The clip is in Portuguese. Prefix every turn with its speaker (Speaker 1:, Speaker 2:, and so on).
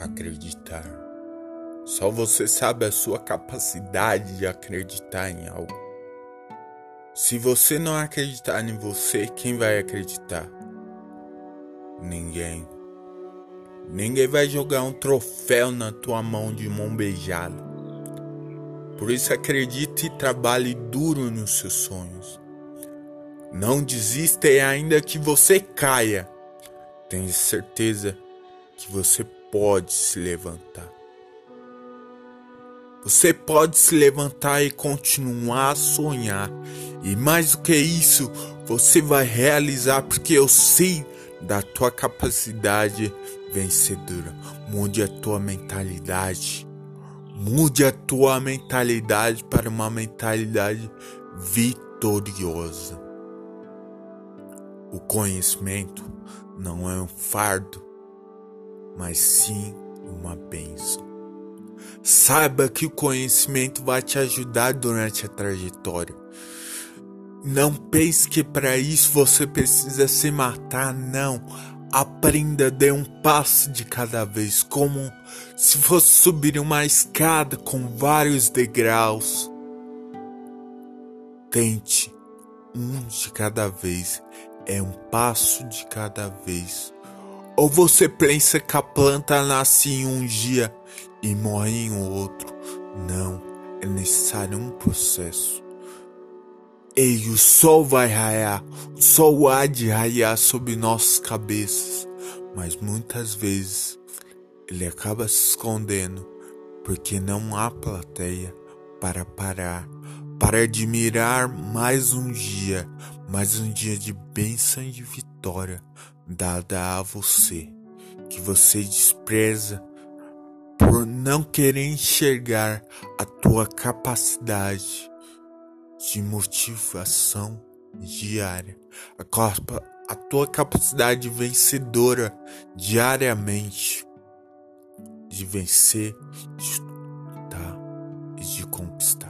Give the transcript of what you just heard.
Speaker 1: acreditar. Só você sabe a sua capacidade de acreditar em algo. Se você não acreditar em você, quem vai acreditar? Ninguém. Ninguém vai jogar um troféu na tua mão de mão beijada. Por isso acredite e trabalhe duro nos seus sonhos. Não desista e ainda que você caia, tenha certeza que você pode se levantar. Você pode se levantar e continuar a sonhar. E mais do que isso, você vai realizar porque eu sei da tua capacidade vencedora. Mude a tua mentalidade. Mude a tua mentalidade para uma mentalidade vitoriosa. O conhecimento não é um fardo, mas sim uma bênção. Saiba que o conhecimento vai te ajudar durante a trajetória. Não pense que para isso você precisa se matar, não. Aprenda, dê um passo de cada vez, como se fosse subir uma escada com vários degraus. Tente um de cada vez, é um passo de cada vez. Ou você pensa que a planta nasce em um dia e morre em outro? Não, é necessário um processo. Ei, o sol vai raiar, o sol há de raiar sobre nossas cabeças, mas muitas vezes ele acaba se escondendo porque não há plateia para parar, para admirar mais um dia, mais um dia de bênção e de vitória dada a você, que você despreza por não querer enxergar a tua capacidade de motivação diária, a, a tua capacidade vencedora diariamente de vencer, de lutar e de conquistar.